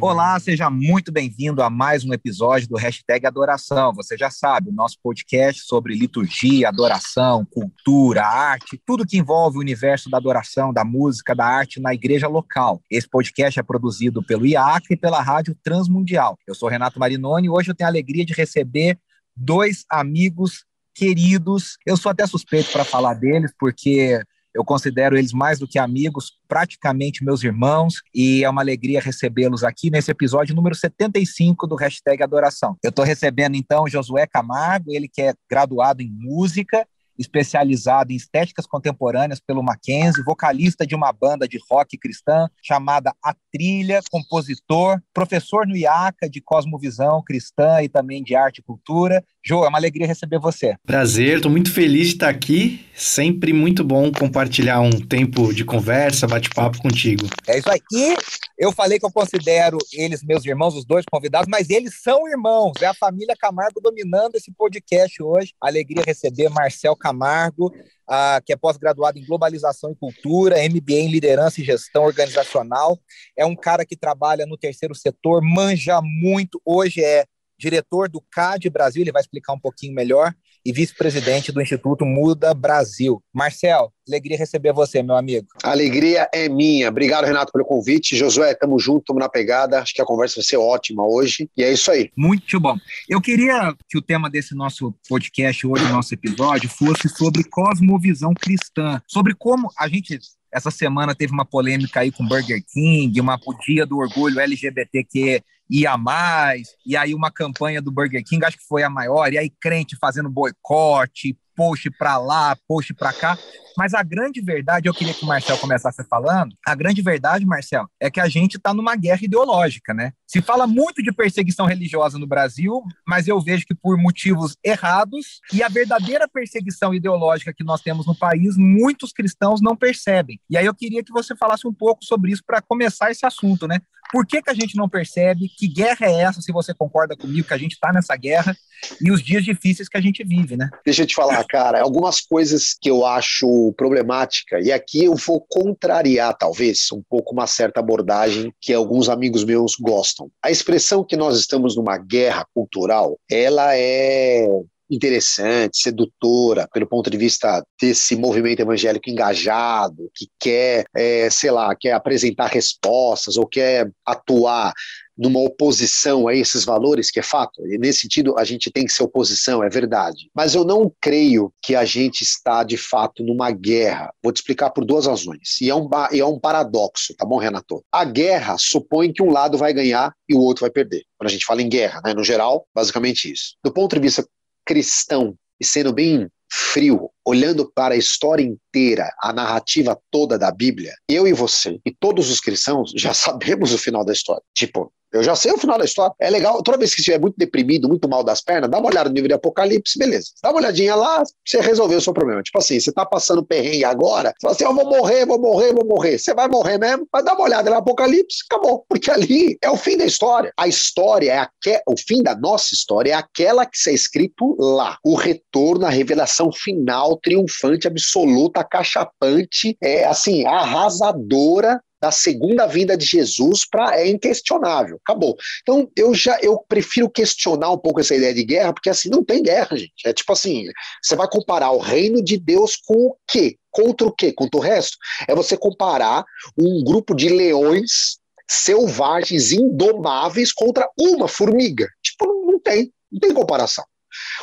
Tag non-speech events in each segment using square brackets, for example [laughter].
Olá, seja muito bem-vindo a mais um episódio do Hashtag Adoração. Você já sabe, o nosso podcast sobre liturgia, adoração, cultura, arte, tudo que envolve o universo da adoração, da música, da arte na igreja local. Esse podcast é produzido pelo IAC e pela Rádio Transmundial. Eu sou Renato Marinoni e hoje eu tenho a alegria de receber dois amigos queridos. Eu sou até suspeito para falar deles, porque eu considero eles mais do que amigos, praticamente meus irmãos, e é uma alegria recebê-los aqui nesse episódio número 75 do Hashtag Adoração. Eu estou recebendo então Josué Camargo, ele que é graduado em música, especializado em estéticas contemporâneas pelo Mackenzie, vocalista de uma banda de rock cristã chamada A Trilha, compositor, professor no IACA de Cosmovisão Cristã e também de Arte e Cultura. Jô, é uma alegria receber você. Prazer, estou muito feliz de estar aqui. Sempre muito bom compartilhar um tempo de conversa, bate-papo contigo. É isso aí. E eu falei que eu considero eles meus irmãos, os dois convidados, mas eles são irmãos. É a família Camargo dominando esse podcast hoje. Alegria receber Marcel Camargo, uh, que é pós-graduado em globalização e cultura, MBA em liderança e gestão organizacional. É um cara que trabalha no terceiro setor, manja muito. Hoje é diretor do CAD Brasil, ele vai explicar um pouquinho melhor, e vice-presidente do Instituto Muda Brasil. Marcel, alegria receber você, meu amigo. A alegria é minha. Obrigado, Renato, pelo convite. Josué, tamo junto, tamo na pegada. Acho que a conversa vai ser ótima hoje. E é isso aí. Muito bom. Eu queria que o tema desse nosso podcast hoje, nosso episódio, fosse sobre cosmovisão cristã, sobre como a gente essa semana teve uma polêmica aí com Burger King, uma o dia do orgulho LGBTQ ia mais, e aí uma campanha do Burger King, acho que foi a maior, e aí crente fazendo boicote, post para lá, post para cá. Mas a grande verdade, eu queria que o Marcel começasse falando, a grande verdade, Marcel, é que a gente está numa guerra ideológica, né? Se fala muito de perseguição religiosa no Brasil, mas eu vejo que por motivos errados, e a verdadeira perseguição ideológica que nós temos no país, muitos cristãos não percebem. E aí eu queria que você falasse um pouco sobre isso para começar esse assunto, né? Por que, que a gente não percebe? Que guerra é essa, se você concorda comigo, que a gente está nessa guerra e os dias difíceis que a gente vive, né? Deixa eu te falar, cara, algumas coisas que eu acho problemática, e aqui eu vou contrariar, talvez, um pouco uma certa abordagem que alguns amigos meus gostam. A expressão que nós estamos numa guerra cultural, ela é interessante, sedutora, pelo ponto de vista desse movimento evangélico engajado, que quer, é, sei lá, quer apresentar respostas ou quer atuar numa oposição a esses valores, que é fato. E nesse sentido, a gente tem que ser oposição, é verdade. Mas eu não creio que a gente está, de fato, numa guerra. Vou te explicar por duas razões. E é um, e é um paradoxo, tá bom, Renato? A guerra supõe que um lado vai ganhar e o outro vai perder. Quando a gente fala em guerra, né, no geral, basicamente isso. Do ponto de vista cristão e sendo bem frio, olhando para a história inteira, a narrativa toda da Bíblia, eu e você e todos os cristãos já [laughs] sabemos o final da história. Tipo, eu já sei o final da história. É legal, toda vez que estiver muito deprimido, muito mal das pernas, dá uma olhada no livro de Apocalipse, beleza. Dá uma olhadinha lá, você resolveu o seu problema. Tipo assim, você tá passando perrengue agora, você fala assim, eu vou morrer, vou morrer, vou morrer. Você vai morrer mesmo, mas dá uma olhada no Apocalipse, acabou. Porque ali é o fim da história. A história é aquela, o fim da nossa história é aquela que está escrito lá. O retorno, a revelação final, triunfante, absoluta, cachapante, é assim, arrasadora da segunda vinda de Jesus para é inquestionável, acabou. Então eu já eu prefiro questionar um pouco essa ideia de guerra, porque assim não tem guerra, gente. É tipo assim, você vai comparar o reino de Deus com o quê? Contra o quê? Contra o resto? É você comparar um grupo de leões selvagens, indomáveis contra uma formiga. Tipo, não tem, não tem comparação.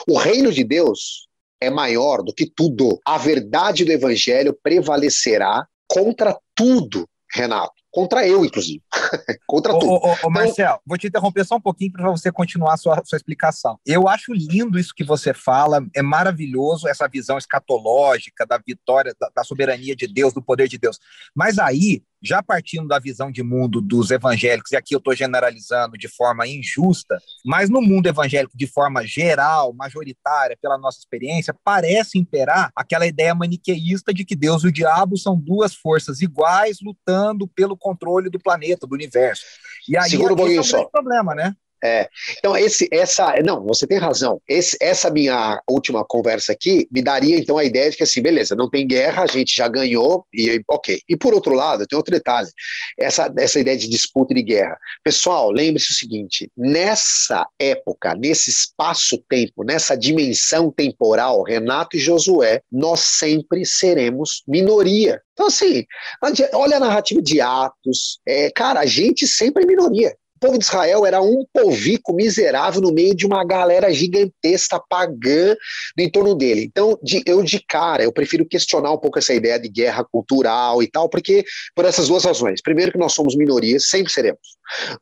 O reino de Deus é maior do que tudo. A verdade do evangelho prevalecerá contra tudo Renato. Contra eu, inclusive. [laughs] Contra ô, tu. Ô, ô, ô Marcel, vou te interromper só um pouquinho para você continuar a sua, sua explicação. Eu acho lindo isso que você fala, é maravilhoso essa visão escatológica da vitória, da, da soberania de Deus, do poder de Deus. Mas aí, já partindo da visão de mundo dos evangélicos, e aqui eu estou generalizando de forma injusta, mas no mundo evangélico, de forma geral, majoritária, pela nossa experiência, parece imperar aquela ideia maniqueísta de que Deus e o diabo são duas forças iguais lutando pelo controle do planeta, do universo. E aí Segura um pouquinho é só. problema, né? É, então, esse, essa, não, você tem razão. Esse, essa minha última conversa aqui me daria então a ideia de que assim, beleza, não tem guerra, a gente já ganhou e ok. E por outro lado, tem outro detalhe, essa, essa ideia de disputa e de guerra. Pessoal, lembre-se o seguinte: nessa época, nesse espaço-tempo, nessa dimensão temporal, Renato e Josué, nós sempre seremos minoria. Então, assim, olha a narrativa de Atos, é, cara, a gente sempre é minoria. Povo de Israel era um povico miserável no meio de uma galera gigantesca pagã no entorno dele. Então, de, eu de cara, eu prefiro questionar um pouco essa ideia de guerra cultural e tal, porque por essas duas razões. Primeiro, que nós somos minorias, sempre seremos.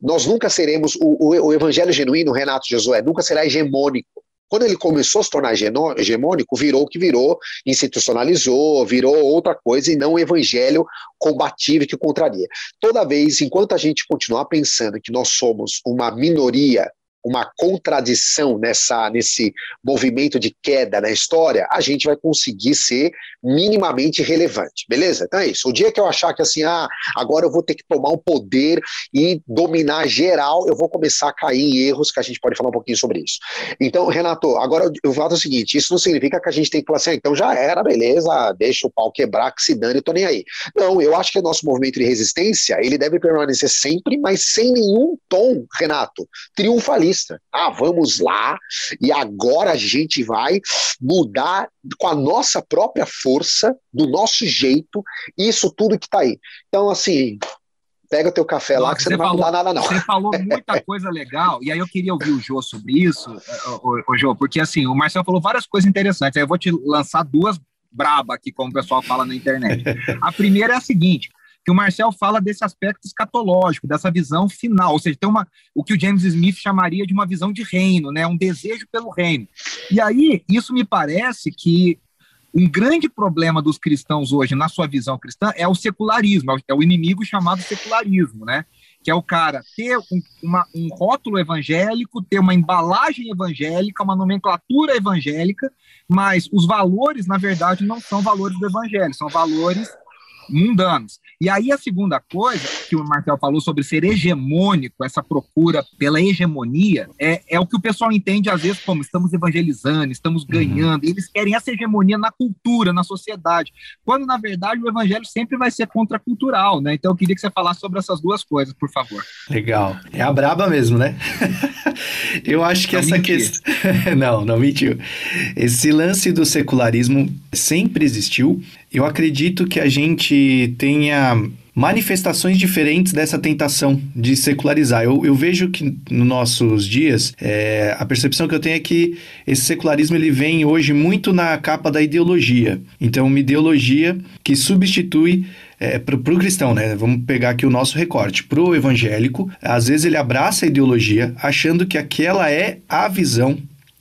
Nós nunca seremos, o, o, o evangelho genuíno, Renato Josué, nunca será hegemônico. Quando ele começou a se tornar hegemônico, virou o que virou, institucionalizou, virou outra coisa e não o evangelho combativo que contraria. Toda vez, enquanto a gente continuar pensando que nós somos uma minoria uma contradição nessa, nesse movimento de queda na história, a gente vai conseguir ser minimamente relevante, beleza? Então é isso. O dia que eu achar que assim, ah, agora eu vou ter que tomar o um poder e dominar geral, eu vou começar a cair em erros que a gente pode falar um pouquinho sobre isso. Então, Renato, agora eu falo o seguinte: isso não significa que a gente tem que falar assim, ah, então já era, beleza, deixa o pau quebrar, que se dane, eu tô nem aí. Não, eu acho que o nosso movimento de resistência, ele deve permanecer sempre, mas sem nenhum tom, Renato, triunfalista ah, vamos lá e agora a gente vai mudar com a nossa própria força, do nosso jeito, isso tudo que está aí. Então, assim, pega o teu café lá que você, você não vai mudar nada, não. Você falou [laughs] muita coisa legal, e aí eu queria ouvir o Jô sobre isso, o, o, o Jô, porque assim, o Marcelo falou várias coisas interessantes, aí eu vou te lançar duas braba aqui, como o pessoal fala na internet. A primeira é a seguinte: que o Marcel fala desse aspecto escatológico, dessa visão final, ou seja, tem uma, o que o James Smith chamaria de uma visão de reino, né, um desejo pelo reino. E aí, isso me parece que um grande problema dos cristãos hoje, na sua visão cristã, é o secularismo, é o inimigo chamado secularismo, né? Que é o cara ter um, uma, um rótulo evangélico, ter uma embalagem evangélica, uma nomenclatura evangélica, mas os valores, na verdade, não são valores do evangelho, são valores mundanos. E aí a segunda coisa que o Martel falou sobre ser hegemônico, essa procura pela hegemonia, é, é o que o pessoal entende às vezes como estamos evangelizando, estamos uhum. ganhando, eles querem essa hegemonia na cultura, na sociedade, quando na verdade o evangelho sempre vai ser contracultural, né? Então eu queria que você falasse sobre essas duas coisas, por favor. Legal. É a braba mesmo, né? [laughs] eu acho que não essa questão. [laughs] não, não mentiu. Esse lance do secularismo sempre existiu. Eu acredito que a gente tenha manifestações diferentes dessa tentação de secularizar. Eu, eu vejo que nos nossos dias, é, a percepção que eu tenho é que esse secularismo ele vem hoje muito na capa da ideologia. Então, uma ideologia que substitui é, para o cristão, né? Vamos pegar aqui o nosso recorte. Para o evangélico, às vezes ele abraça a ideologia achando que aquela é a visão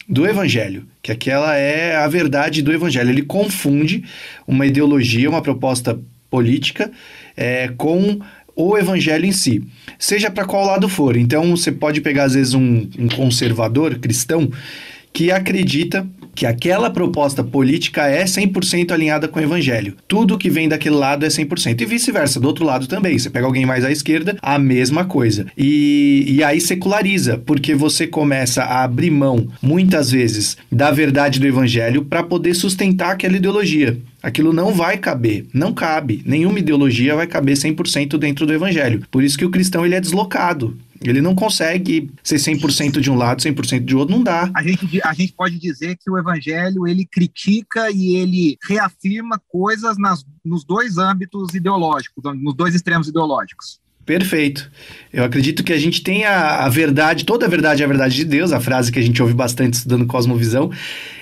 do evangelho, que aquela é a verdade do evangelho. Ele confunde uma ideologia, uma proposta política é, com o evangelho em si, seja para qual lado for. Então, você pode pegar, às vezes, um, um conservador cristão que acredita que aquela proposta política é 100% alinhada com o evangelho. Tudo que vem daquele lado é 100%. E vice-versa, do outro lado também. Você pega alguém mais à esquerda, a mesma coisa. E, e aí seculariza, porque você começa a abrir mão, muitas vezes, da verdade do evangelho para poder sustentar aquela ideologia. Aquilo não vai caber, não cabe. Nenhuma ideologia vai caber 100% dentro do evangelho. Por isso que o cristão ele é deslocado. Ele não consegue ser 100% de um lado, 100% de outro, não dá. A gente, a gente pode dizer que o evangelho, ele critica e ele reafirma coisas nas, nos dois âmbitos ideológicos, nos dois extremos ideológicos. Perfeito. Eu acredito que a gente tem a, a verdade, toda a verdade é a verdade de Deus, a frase que a gente ouve bastante estudando Cosmovisão.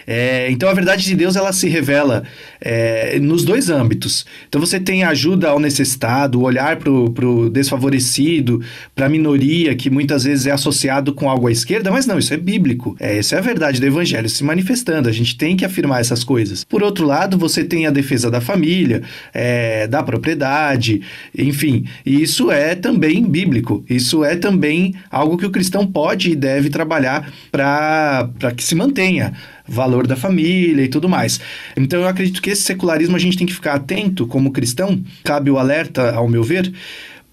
É, então a verdade de Deus ela se revela é, nos dois âmbitos. Então você tem ajuda ao necessitado, o olhar para o desfavorecido, para a minoria que muitas vezes é associado com algo à esquerda, mas não, isso é bíblico. É, essa é a verdade do evangelho se manifestando. A gente tem que afirmar essas coisas. Por outro lado, você tem a defesa da família, é, da propriedade, enfim. E isso é também bíblico. Isso é também algo que o cristão pode e deve trabalhar para que se mantenha valor da família e tudo mais. Então eu acredito que esse secularismo a gente tem que ficar atento como cristão, cabe o alerta, ao meu ver,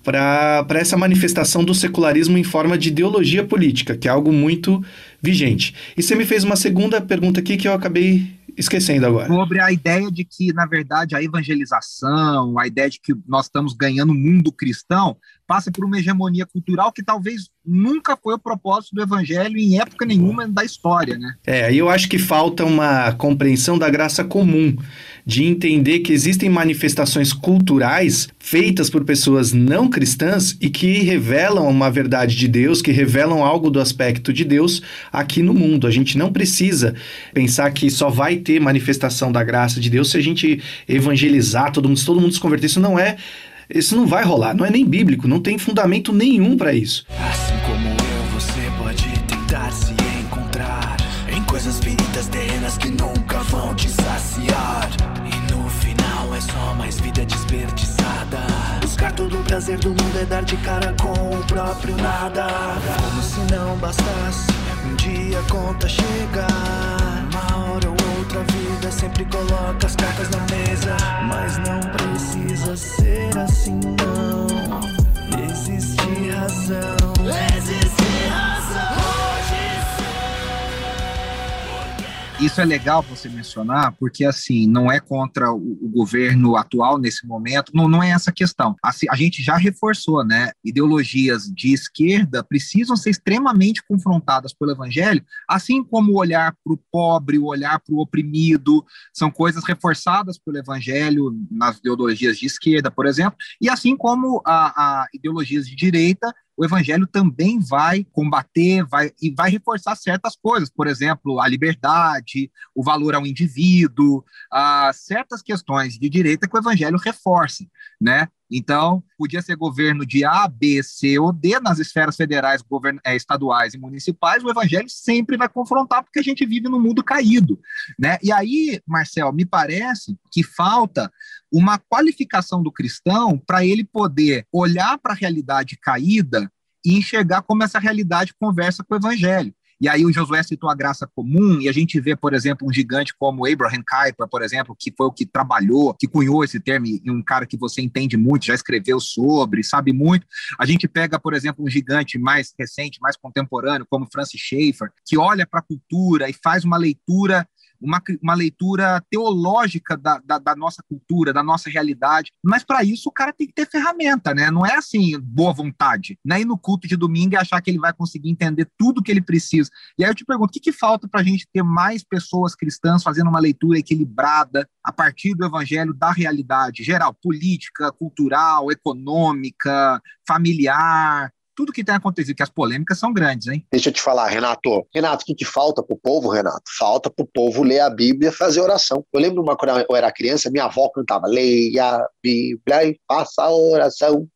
para essa manifestação do secularismo em forma de ideologia política, que é algo muito vigente. E você me fez uma segunda pergunta aqui que eu acabei esquecendo agora. Sobre a ideia de que, na verdade, a evangelização, a ideia de que nós estamos ganhando o mundo cristão, passa por uma hegemonia cultural que talvez nunca foi o propósito do evangelho em época nenhuma da história, né? É, eu acho que falta uma compreensão da graça comum, de entender que existem manifestações culturais feitas por pessoas não cristãs e que revelam uma verdade de Deus, que revelam algo do aspecto de Deus aqui no mundo. A gente não precisa pensar que só vai ter manifestação da graça de Deus se a gente evangelizar todo mundo, se todo mundo se converter. Isso não é isso não vai rolar, não é nem bíblico, não tem fundamento nenhum para isso. Assim como eu, você pode tentar se encontrar em coisas feridas terrenas que nunca vão te saciar. E no final é só mais vida desperdiçada. Buscar todo o prazer do mundo é dar de cara com o próprio nada. Como se não bastasse, um dia a conta chegar. Uma hora ou outra vida sempre coloca as cartas na mesa. Mas não precisa ser assim, não. Existe razão. Existe Isso é legal você mencionar, porque assim, não é contra o, o governo atual nesse momento, não, não é essa a questão. Assim, a gente já reforçou, né? Ideologias de esquerda precisam ser extremamente confrontadas pelo evangelho, assim como o olhar para o pobre, o olhar para o oprimido, são coisas reforçadas pelo evangelho nas ideologias de esquerda, por exemplo, e assim como a, a ideologias de direita o evangelho também vai combater vai, e vai reforçar certas coisas, por exemplo, a liberdade, o valor ao indivíduo, uh, certas questões de direita que o evangelho reforça, né? Então, podia ser governo de A, B, C ou D nas esferas federais, govern é, estaduais e municipais, o evangelho sempre vai confrontar, porque a gente vive num mundo caído. Né? E aí, Marcel, me parece que falta uma qualificação do cristão para ele poder olhar para a realidade caída e enxergar como essa realidade conversa com o evangelho. E aí o Josué citou a graça comum, e a gente vê, por exemplo, um gigante como Abraham Kuyper, por exemplo, que foi o que trabalhou, que cunhou esse termo, e um cara que você entende muito, já escreveu sobre, sabe muito. A gente pega, por exemplo, um gigante mais recente, mais contemporâneo, como Francis Schaeffer, que olha para a cultura e faz uma leitura uma, uma leitura teológica da, da, da nossa cultura, da nossa realidade. Mas para isso o cara tem que ter ferramenta, né? Não é assim, boa vontade. Não é ir no culto de domingo e achar que ele vai conseguir entender tudo que ele precisa. E aí eu te pergunto, o que, que falta para a gente ter mais pessoas cristãs fazendo uma leitura equilibrada a partir do evangelho da realidade geral, política, cultural, econômica, familiar, tudo que tem acontecido, que as polêmicas são grandes, hein? Deixa eu te falar, Renato. Renato, o que, que falta pro povo, Renato? Falta pro povo ler a Bíblia e fazer oração. Eu lembro uma quando eu era criança, minha avó cantava: leia a Bíblia e faça a oração.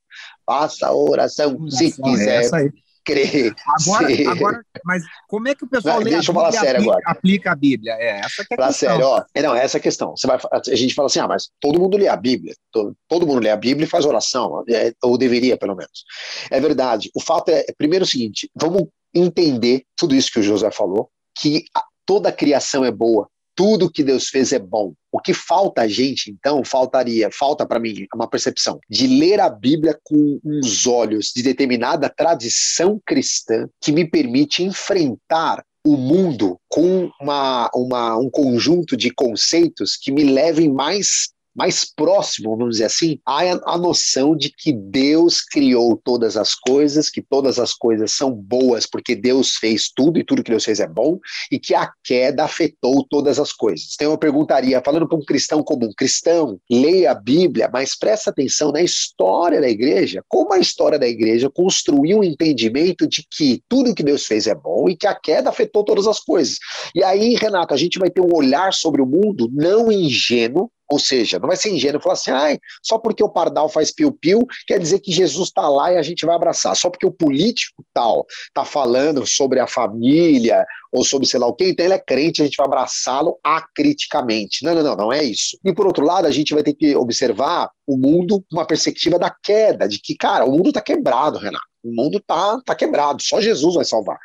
Faça a oração, se quiser. É crer. Agora, agora, mas como é que o pessoal não, lê deixa eu falar sério aplica, agora. aplica a Bíblia? É, essa que é a questão. sério, ó. É, não, essa é a questão. Você vai, a gente fala assim, ah, mas todo mundo lê a Bíblia. Todo, todo mundo lê a Bíblia e faz oração, é, ou deveria, pelo menos. É verdade. O fato é, primeiro, o seguinte, vamos entender tudo isso que o José falou, que toda a criação é boa, tudo que Deus fez é bom. O que falta a gente, então, faltaria, falta para mim uma percepção de ler a Bíblia com uns olhos de determinada tradição cristã que me permite enfrentar o mundo com uma, uma, um conjunto de conceitos que me levem mais mais próximo, vamos dizer assim, há a noção de que Deus criou todas as coisas, que todas as coisas são boas porque Deus fez tudo e tudo que Deus fez é bom, e que a queda afetou todas as coisas. Então eu perguntaria, falando para um cristão comum, cristão, leia a Bíblia, mas presta atenção na história da igreja, como a história da igreja construiu um entendimento de que tudo que Deus fez é bom e que a queda afetou todas as coisas. E aí, Renato, a gente vai ter um olhar sobre o mundo não ingênuo, ou seja, não vai ser ingênuo falar assim, ah, só porque o pardal faz piu-piu, quer dizer que Jesus está lá e a gente vai abraçar. Só porque o político tal está falando sobre a família ou sobre sei lá o quê, então ele é crente, a gente vai abraçá-lo acriticamente. Não, não, não, não é isso. E por outro lado, a gente vai ter que observar o mundo com uma perspectiva da queda, de que, cara, o mundo está quebrado, Renato. O mundo tá, tá quebrado, só Jesus vai salvar.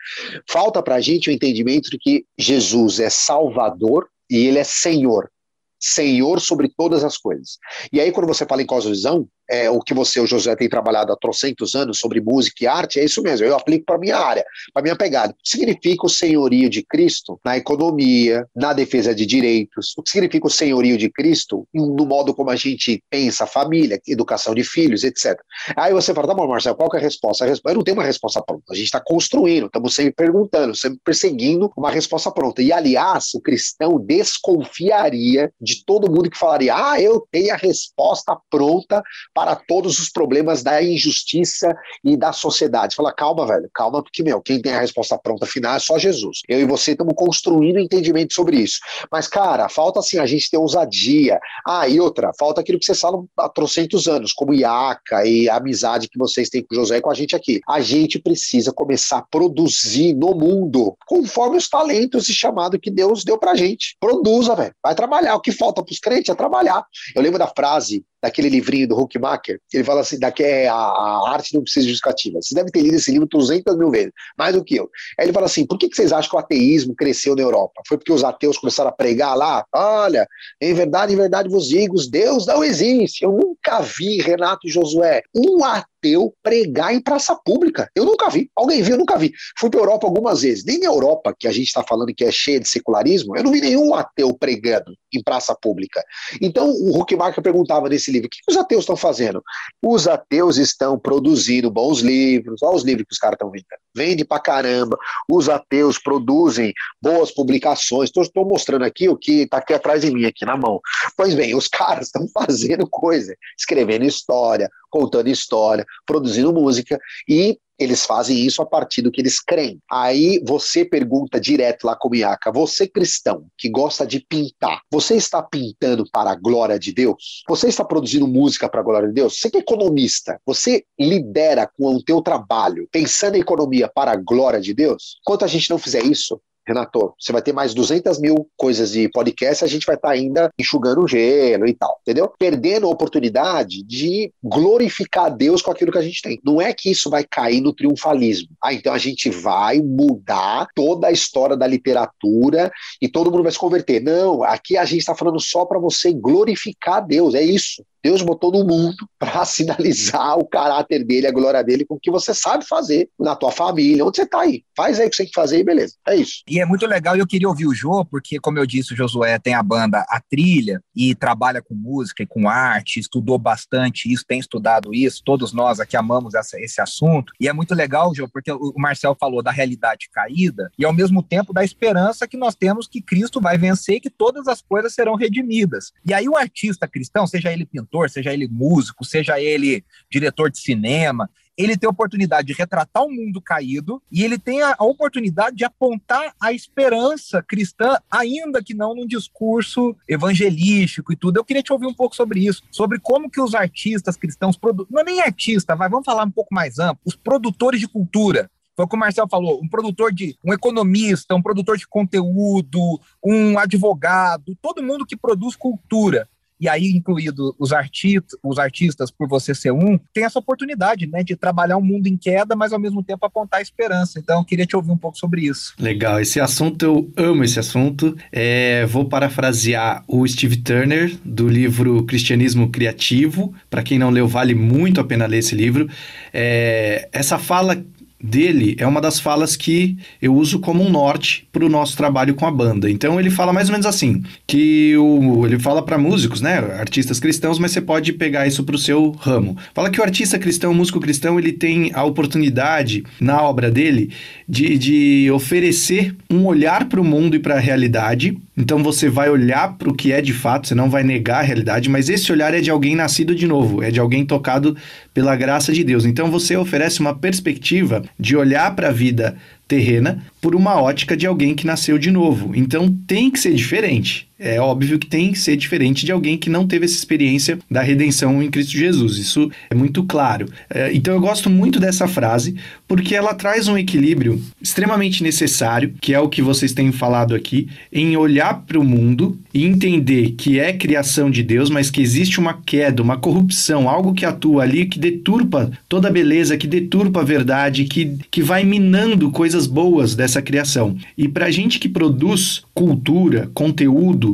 Falta para a gente o entendimento de que Jesus é Salvador e ele é Senhor. Senhor sobre todas as coisas. E aí, quando você fala em cosmovisão, é, o que você, o José, tem trabalhado há trocentos anos sobre música e arte, é isso mesmo, eu aplico para minha área, para minha pegada. O que significa o senhorio de Cristo na economia, na defesa de direitos? O que significa o senhorio de Cristo no modo como a gente pensa a família, educação de filhos, etc. Aí você fala, tá bom, Marcelo, qual é a resposta? A resposta eu não tenho uma resposta pronta, a gente está construindo, estamos sempre perguntando, sempre perseguindo uma resposta pronta. E, aliás, o cristão desconfiaria de todo mundo que falaria, ah, eu tenho a resposta pronta para todos os problemas da injustiça e da sociedade. Fala, calma, velho, calma, porque, meu, quem tem a resposta pronta final é só Jesus. Eu e você estamos construindo entendimento sobre isso. Mas, cara, falta assim a gente ter ousadia. Ah, e outra, falta aquilo que vocês falam há trocentos anos, como IACA e a amizade que vocês têm com o José e com a gente aqui. A gente precisa começar a produzir no mundo, conforme os talentos e chamado que Deus deu pra gente. Produza, velho. Vai trabalhar. O que falta pros crentes é trabalhar. Eu lembro da frase daquele livrinho do Huckmacher, ele fala assim, daqui é a, a arte não precisa de justificativa. Você deve ter lido esse livro 200 mil vezes, mais do que eu. Aí ele fala assim, por que, que vocês acham que o ateísmo cresceu na Europa? Foi porque os ateus começaram a pregar lá? Olha, em verdade, em verdade vos digo, Deus não existe. Eu nunca vi, Renato e Josué, um ateu pregar em praça pública. Eu nunca vi. Alguém viu? Eu nunca vi. Fui para Europa algumas vezes. Nem na Europa, que a gente está falando que é cheia de secularismo, eu não vi nenhum ateu pregando em praça pública. Então, o Huckmacher perguntava nesse livro, o que os ateus estão fazendo? Os ateus estão produzindo bons livros, olha os livros que os caras estão vendendo. Vende pra caramba. Os ateus produzem boas publicações. Estou mostrando aqui o que está aqui atrás de mim, aqui na mão. Pois bem, os [laughs] caras estão fazendo coisa, escrevendo história, contando história, produzindo música e eles fazem isso a partir do que eles creem. Aí você pergunta direto lá com o Miaka, você cristão que gosta de pintar, você está pintando para a glória de Deus? Você está produzindo música para a glória de Deus? Você que é economista, você lidera com o teu trabalho pensando em economia para a glória de Deus? Enquanto a gente não fizer isso, Renato, você vai ter mais 200 mil coisas de podcast, a gente vai estar tá ainda enxugando o gelo e tal, entendeu? Perdendo a oportunidade de glorificar Deus com aquilo que a gente tem. Não é que isso vai cair no triunfalismo. Ah, então a gente vai mudar toda a história da literatura e todo mundo vai se converter. Não, aqui a gente está falando só para você glorificar Deus, é isso. Deus botou no mundo [laughs] para sinalizar o caráter dele, a glória dele, com o que você sabe fazer na tua família, onde você está aí. Faz aí o que você tem que fazer e beleza. É isso. E é muito legal, e eu queria ouvir o Jô, porque, como eu disse, o Josué tem a banda A Trilha e trabalha com música e com arte, estudou bastante isso, tem estudado isso, todos nós aqui amamos essa, esse assunto. E é muito legal, Jô, porque o Marcel falou da realidade caída e, ao mesmo tempo, da esperança que nós temos que Cristo vai vencer e que todas as coisas serão redimidas. E aí, o artista cristão, seja ele pintor, seja ele músico, seja ele diretor de cinema, ele tem a oportunidade de retratar o um mundo caído e ele tem a, oportunidade de apontar a esperança cristã, ainda que não num discurso evangelístico e tudo. Eu queria te ouvir um pouco sobre isso, sobre como que os artistas cristãos, não é nem artista, vai, vamos falar um pouco mais amplo, os produtores de cultura, foi o que o Marcel falou, um produtor de, um economista, um produtor de conteúdo, um advogado, todo mundo que produz cultura e aí incluído os, arti os artistas, por você ser um, tem essa oportunidade, né, de trabalhar um mundo em queda, mas ao mesmo tempo apontar esperança. Então, eu queria te ouvir um pouco sobre isso. Legal, esse assunto eu amo esse assunto. É, vou parafrasear o Steve Turner do livro Cristianismo Criativo. Para quem não leu, vale muito a pena ler esse livro. É, essa fala dele é uma das falas que eu uso como um norte para o nosso trabalho com a banda. Então ele fala mais ou menos assim, que o, ele fala para músicos, né, artistas cristãos, mas você pode pegar isso para o seu ramo. Fala que o artista cristão, o músico cristão, ele tem a oportunidade na obra dele de, de oferecer um olhar para o mundo e para a realidade. Então você vai olhar para o que é de fato, você não vai negar a realidade, mas esse olhar é de alguém nascido de novo, é de alguém tocado pela graça de Deus. Então você oferece uma perspectiva de olhar para a vida terrena por uma ótica de alguém que nasceu de novo. Então tem que ser diferente. É óbvio que tem que ser diferente de alguém que não teve essa experiência da redenção em Cristo Jesus. Isso é muito claro. É, então eu gosto muito dessa frase porque ela traz um equilíbrio extremamente necessário, que é o que vocês têm falado aqui, em olhar para o mundo e entender que é criação de Deus, mas que existe uma queda, uma corrupção, algo que atua ali que deturpa toda a beleza, que deturpa a verdade, que, que vai minando coisas boas dessa criação. E para a gente que produz cultura, conteúdo,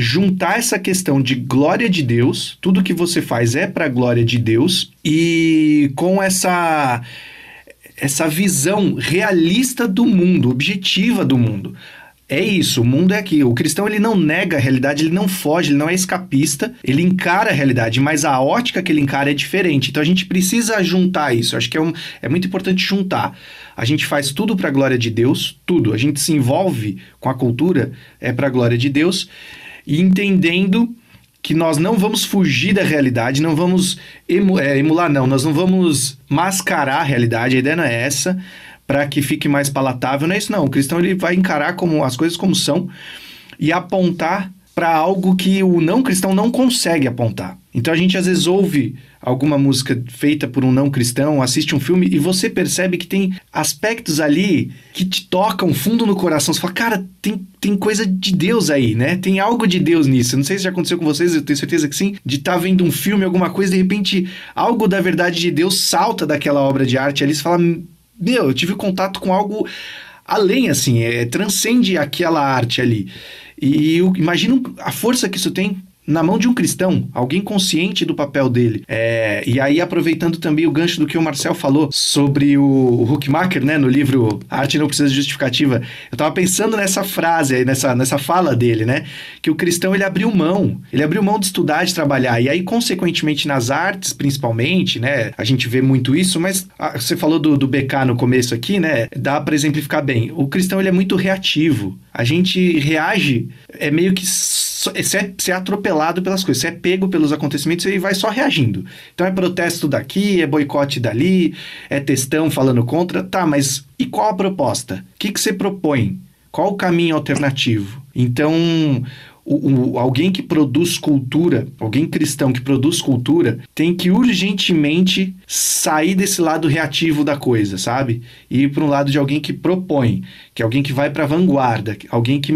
juntar essa questão de glória de Deus, tudo que você faz é para a glória de Deus, e com essa essa visão realista do mundo, objetiva do mundo. É isso, o mundo é aqui. O cristão ele não nega a realidade, ele não foge, ele não é escapista, ele encara a realidade, mas a ótica que ele encara é diferente. Então a gente precisa juntar isso. Acho que é, um, é muito importante juntar. A gente faz tudo para a glória de Deus, tudo. A gente se envolve com a cultura é para a glória de Deus e entendendo que nós não vamos fugir da realidade, não vamos emu, é, emular, não, nós não vamos mascarar a realidade, a ideia não é essa, para que fique mais palatável, não é isso não. O cristão ele vai encarar como as coisas como são e apontar para algo que o não cristão não consegue apontar. Então a gente às vezes ouve alguma música feita por um não cristão, assiste um filme e você percebe que tem aspectos ali que te tocam fundo no coração. Você fala, cara, tem, tem coisa de Deus aí, né? Tem algo de Deus nisso. Não sei se já aconteceu com vocês, eu tenho certeza que sim, de estar tá vendo um filme, alguma coisa, de repente algo da verdade de Deus salta daquela obra de arte ali, você fala, meu, eu tive contato com algo além, assim, é, transcende aquela arte ali. E eu imagino a força que isso tem na mão de um cristão, alguém consciente do papel dele. É, e aí, aproveitando também o gancho do que o Marcel falou sobre o Huckmacher, né, no livro Arte Não Precisa de Justificativa, eu estava pensando nessa frase aí, nessa, nessa fala dele, né, que o cristão ele abriu mão, ele abriu mão de estudar, de trabalhar, e aí, consequentemente, nas artes, principalmente, né, a gente vê muito isso, mas ah, você falou do, do BK no começo aqui, né, dá para exemplificar bem. O cristão ele é muito reativo, a gente reage, é meio que você é, você é atropelado pelas coisas, você é pego pelos acontecimentos e vai só reagindo. Então é protesto daqui, é boicote dali, é textão falando contra. Tá, mas e qual a proposta? O que, que você propõe? Qual o caminho alternativo? Então, o, alguém que produz cultura, alguém cristão que produz cultura, tem que urgentemente sair desse lado reativo da coisa, sabe? E ir para um lado de alguém que propõe, que é alguém que vai para a vanguarda, alguém que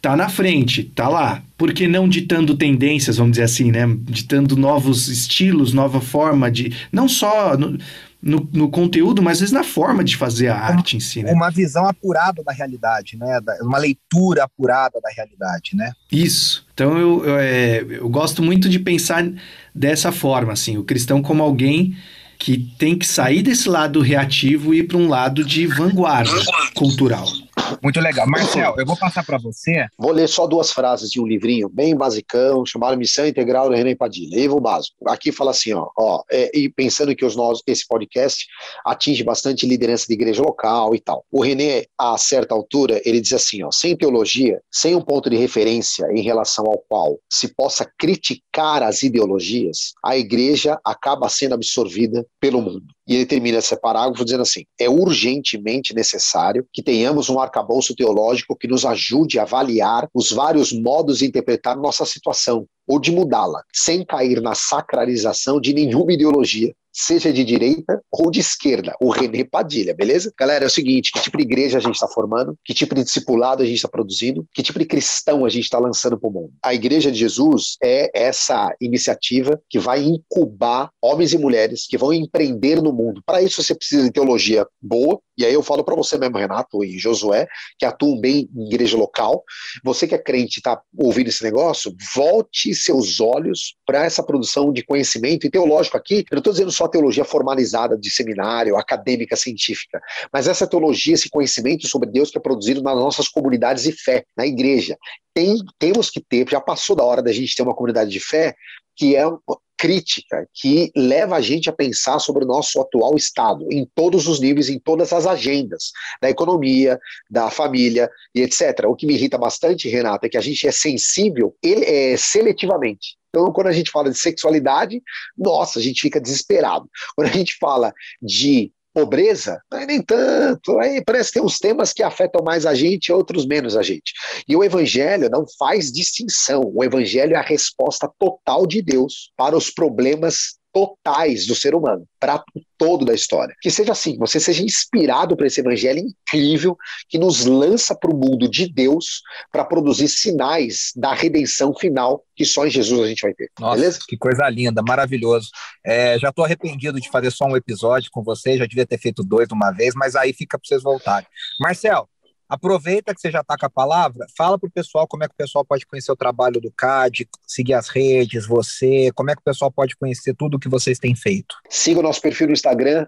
tá na frente, tá lá. Por que não ditando tendências, vamos dizer assim, né? Ditando novos estilos, nova forma de. Não só. No, no, no, conteúdo, mas às vezes na forma de fazer a arte em si. Né? Uma visão apurada da realidade, né? Uma leitura apurada da realidade, né? Isso. Então eu, eu, é, eu gosto muito de pensar dessa forma, assim, o cristão como alguém que tem que sair desse lado reativo e ir para um lado de vanguarda cultural. Muito legal. Marcel, eu vou passar para você. Vou ler só duas frases de um livrinho bem basicão, chamado Missão Integral do René Padilha. Livro básico. Aqui fala assim, ó, ó é, e pensando que os nós, esse podcast atinge bastante liderança de igreja local e tal. O René, a certa altura, ele diz assim, ó, sem teologia, sem um ponto de referência em relação ao qual se possa criticar as ideologias, a igreja acaba sendo absorvida pelo mundo. E ele termina esse parágrafo dizendo assim: é urgentemente necessário que tenhamos um arcabouço teológico que nos ajude a avaliar os vários modos de interpretar nossa situação ou de mudá-la, sem cair na sacralização de nenhuma ideologia, seja de direita ou de esquerda, o René Padilha, beleza? Galera, é o seguinte, que tipo de igreja a gente está formando, que tipo de discipulado a gente está produzindo, que tipo de cristão a gente está lançando para o mundo. A Igreja de Jesus é essa iniciativa que vai incubar homens e mulheres que vão empreender no mundo. Para isso você precisa de teologia boa, E aí eu falo para você mesmo, Renato e Josué, que atuam bem em igreja local. Você que é crente está ouvindo esse negócio, volte seus olhos para essa produção de conhecimento e teológico aqui. Eu não estou dizendo só teologia formalizada de seminário, acadêmica, científica, mas essa teologia, esse conhecimento sobre Deus que é produzido nas nossas comunidades de fé, na igreja. Tem, temos que ter, já passou da hora da gente ter uma comunidade de fé que é crítica que leva a gente a pensar sobre o nosso atual estado, em todos os níveis, em todas as agendas, da economia, da família e etc. O que me irrita bastante, Renata, é que a gente é sensível é, seletivamente. Então, quando a gente fala de sexualidade, nossa, a gente fica desesperado. Quando a gente fala de pobreza, nem tanto. Aí parece que tem uns temas que afetam mais a gente, outros menos a gente. E o evangelho não faz distinção. O evangelho é a resposta total de Deus para os problemas totais do ser humano, para todo da história. Que seja assim, você seja inspirado por esse evangelho incrível que nos lança para o mundo de Deus para produzir sinais da redenção final que só em Jesus a gente vai ter. Nossa, beleza? Que coisa linda, maravilhoso. É, já estou arrependido de fazer só um episódio com você, já devia ter feito dois de uma vez, mas aí fica para vocês voltarem. Marcel, Aproveita que você já está com a palavra, fala para o pessoal como é que o pessoal pode conhecer o trabalho do CAD, seguir as redes, você, como é que o pessoal pode conhecer tudo o que vocês têm feito. Siga o nosso perfil no Instagram,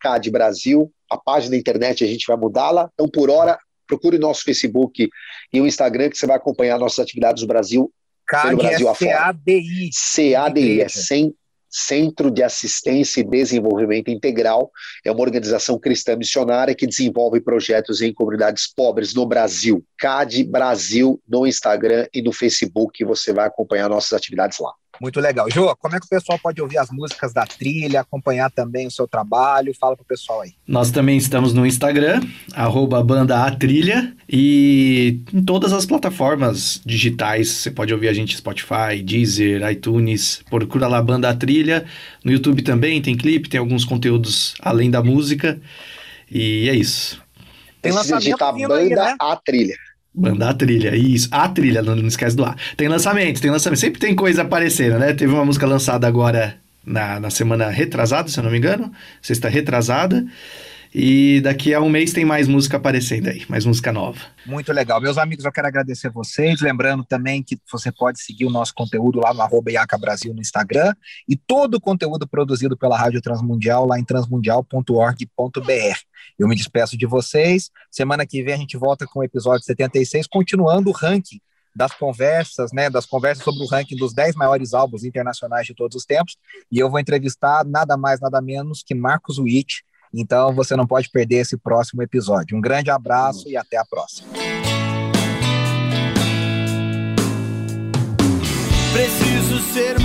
CAD Brasil, a página da internet a gente vai mudá-la, então por hora procure o nosso Facebook e o Instagram que você vai acompanhar nossas atividades no Brasil, CAD pelo Brasil é afora. C-A-D-I. CADI, é sem Centro de Assistência e Desenvolvimento Integral, é uma organização cristã missionária que desenvolve projetos em comunidades pobres no Brasil. CAD Brasil no Instagram e no Facebook, você vai acompanhar nossas atividades lá. Muito legal. Jô, como é que o pessoal pode ouvir as músicas da trilha, acompanhar também o seu trabalho? Fala pro pessoal aí. Nós também estamos no Instagram, arroba banda A Trilha, e em todas as plataformas digitais. Você pode ouvir a gente Spotify, Deezer, iTunes. Procura lá Banda A Trilha. No YouTube também tem clipe, tem alguns conteúdos além da música. E é isso. Tem lançamento digitar vindo banda aí, né? a trilha. Banda A Trilha, isso. A Trilha, não, não esquece do A. Tem lançamento, tem lançamento. Sempre tem coisa aparecendo, né? Teve uma música lançada agora na, na semana retrasada, se eu não me engano. Sexta retrasada. E daqui a um mês tem mais música aparecendo aí, mais música nova. Muito legal. Meus amigos, eu quero agradecer vocês. Lembrando também que você pode seguir o nosso conteúdo lá no Iaca Brasil no Instagram e todo o conteúdo produzido pela Rádio Transmundial lá em transmundial.org.br. Eu me despeço de vocês. Semana que vem a gente volta com o episódio 76, continuando o ranking das conversas, né, das conversas sobre o ranking dos 10 maiores álbuns internacionais de todos os tempos, e eu vou entrevistar nada mais, nada menos que Marcos Witt, então você não pode perder esse próximo episódio. Um grande abraço e até a próxima. Preciso ser